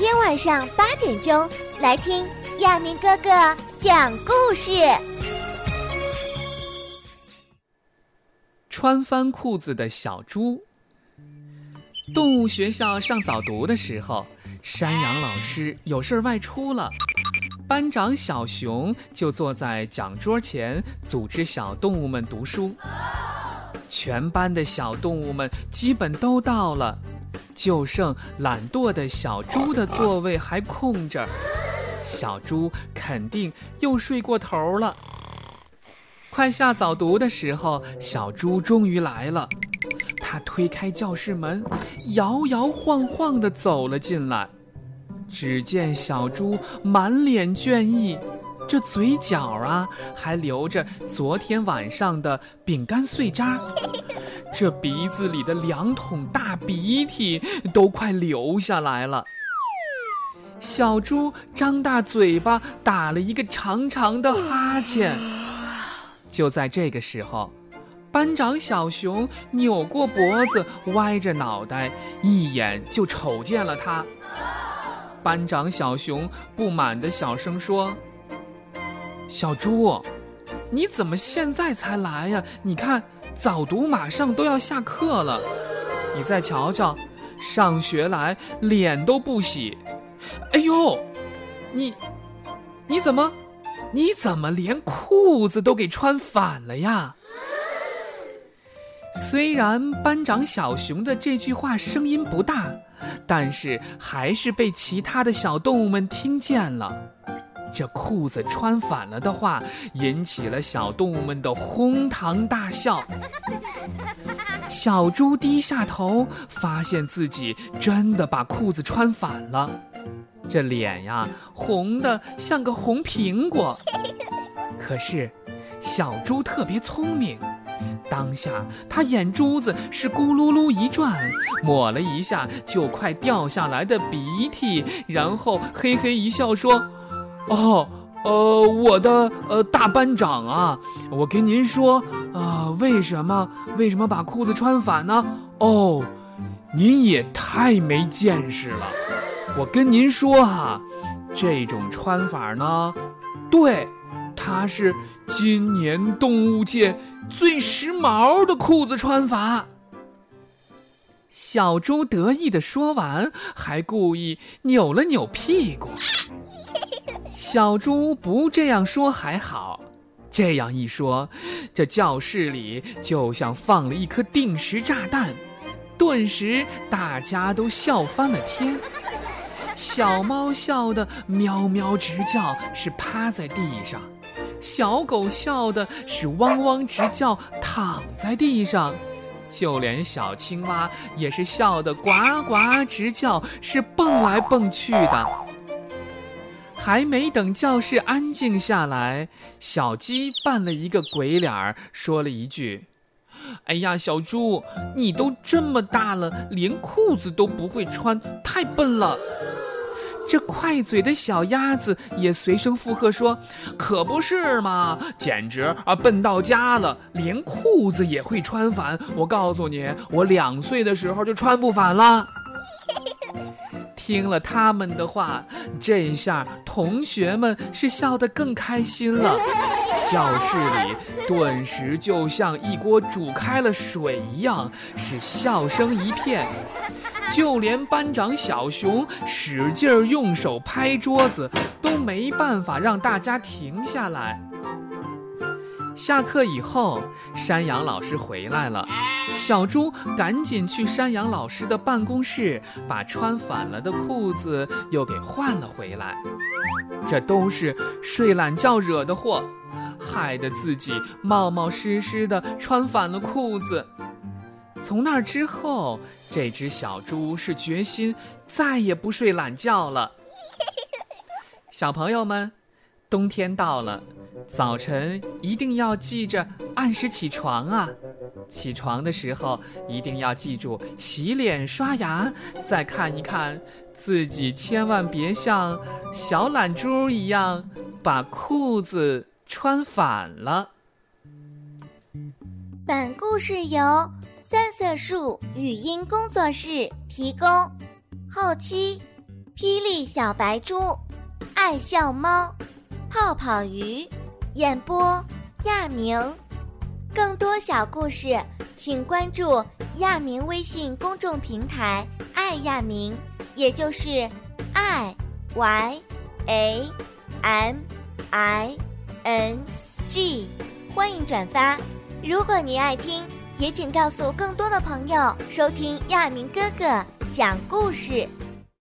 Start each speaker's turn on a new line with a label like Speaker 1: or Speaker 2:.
Speaker 1: 天晚上八点钟来听亚明哥哥讲故事。
Speaker 2: 穿翻裤子的小猪。动物学校上早读的时候，山羊老师有事外出了，班长小熊就坐在讲桌前，组织小动物们读书。全班的小动物们基本都到了，就剩懒惰的小猪的座位还空着。小猪肯定又睡过头了。快下早读的时候，小猪终于来了。他推开教室门，摇摇晃晃地走了进来。只见小猪满脸倦意，这嘴角啊还留着昨天晚上的饼干碎渣，这鼻子里的两桶大鼻涕都快流下来了。小猪张大嘴巴，打了一个长长的哈欠。就在这个时候，班长小熊扭过脖子，歪着脑袋，一眼就瞅见了他。班长小熊不满的小声说：“小猪，你怎么现在才来呀？你看，早读马上都要下课了，你再瞧瞧，上学来脸都不洗。哎呦，你，你怎么？”你怎么连裤子都给穿反了呀？虽然班长小熊的这句话声音不大，但是还是被其他的小动物们听见了。这裤子穿反了的话，引起了小动物们的哄堂大笑。小猪低下头，发现自己真的把裤子穿反了。这脸呀，红的像个红苹果。可是，小猪特别聪明，当下他眼珠子是咕噜噜一转，抹了一下就快掉下来的鼻涕，然后嘿嘿一笑说：“哦，呃，我的呃大班长啊，我跟您说啊，为什么为什么把裤子穿反呢？哦，您也太没见识了。”我跟您说哈，这种穿法呢，对，它是今年动物界最时髦的裤子穿法。小猪得意的说完，还故意扭了扭屁股。小猪不这样说还好，这样一说，这教室里就像放了一颗定时炸弹，顿时大家都笑翻了天。小猫笑得喵喵直叫，是趴在地上；小狗笑的是汪汪直叫，躺在地上；就连小青蛙也是笑得呱呱直叫，是蹦来蹦去的。还没等教室安静下来，小鸡扮了一个鬼脸儿，说了一句：“哎呀，小猪，你都这么大了，连裤子都不会穿，太笨了。”这快嘴的小鸭子也随声附和说：“可不是嘛，简直啊笨到家了，连裤子也会穿反。我告诉你，我两岁的时候就穿不反了。”听了他们的话，这下同学们是笑得更开心了，教室里顿时就像一锅煮开了水一样，是笑声一片。就连班长小熊使劲儿用手拍桌子，都没办法让大家停下来。下课以后，山羊老师回来了，小猪赶紧去山羊老师的办公室，把穿反了的裤子又给换了回来。这都是睡懒觉惹的祸，害得自己冒冒失失的穿反了裤子。从那之后，这只小猪是决心再也不睡懒觉了。小朋友们，冬天到了，早晨一定要记着按时起床啊！起床的时候一定要记住洗脸刷牙，再看一看自己，千万别像小懒猪一样把裤子穿反了。
Speaker 1: 本故事由。三色树语音工作室提供，后期
Speaker 3: 霹雳小白猪、爱笑猫、泡泡鱼，演播亚明。更多小故事，请关注亚明微信公众平台“爱亚明”，也就是 “i y a m i n g”。欢迎转发。如果你爱听，也请告诉更多的朋友收听亚明哥哥讲故事。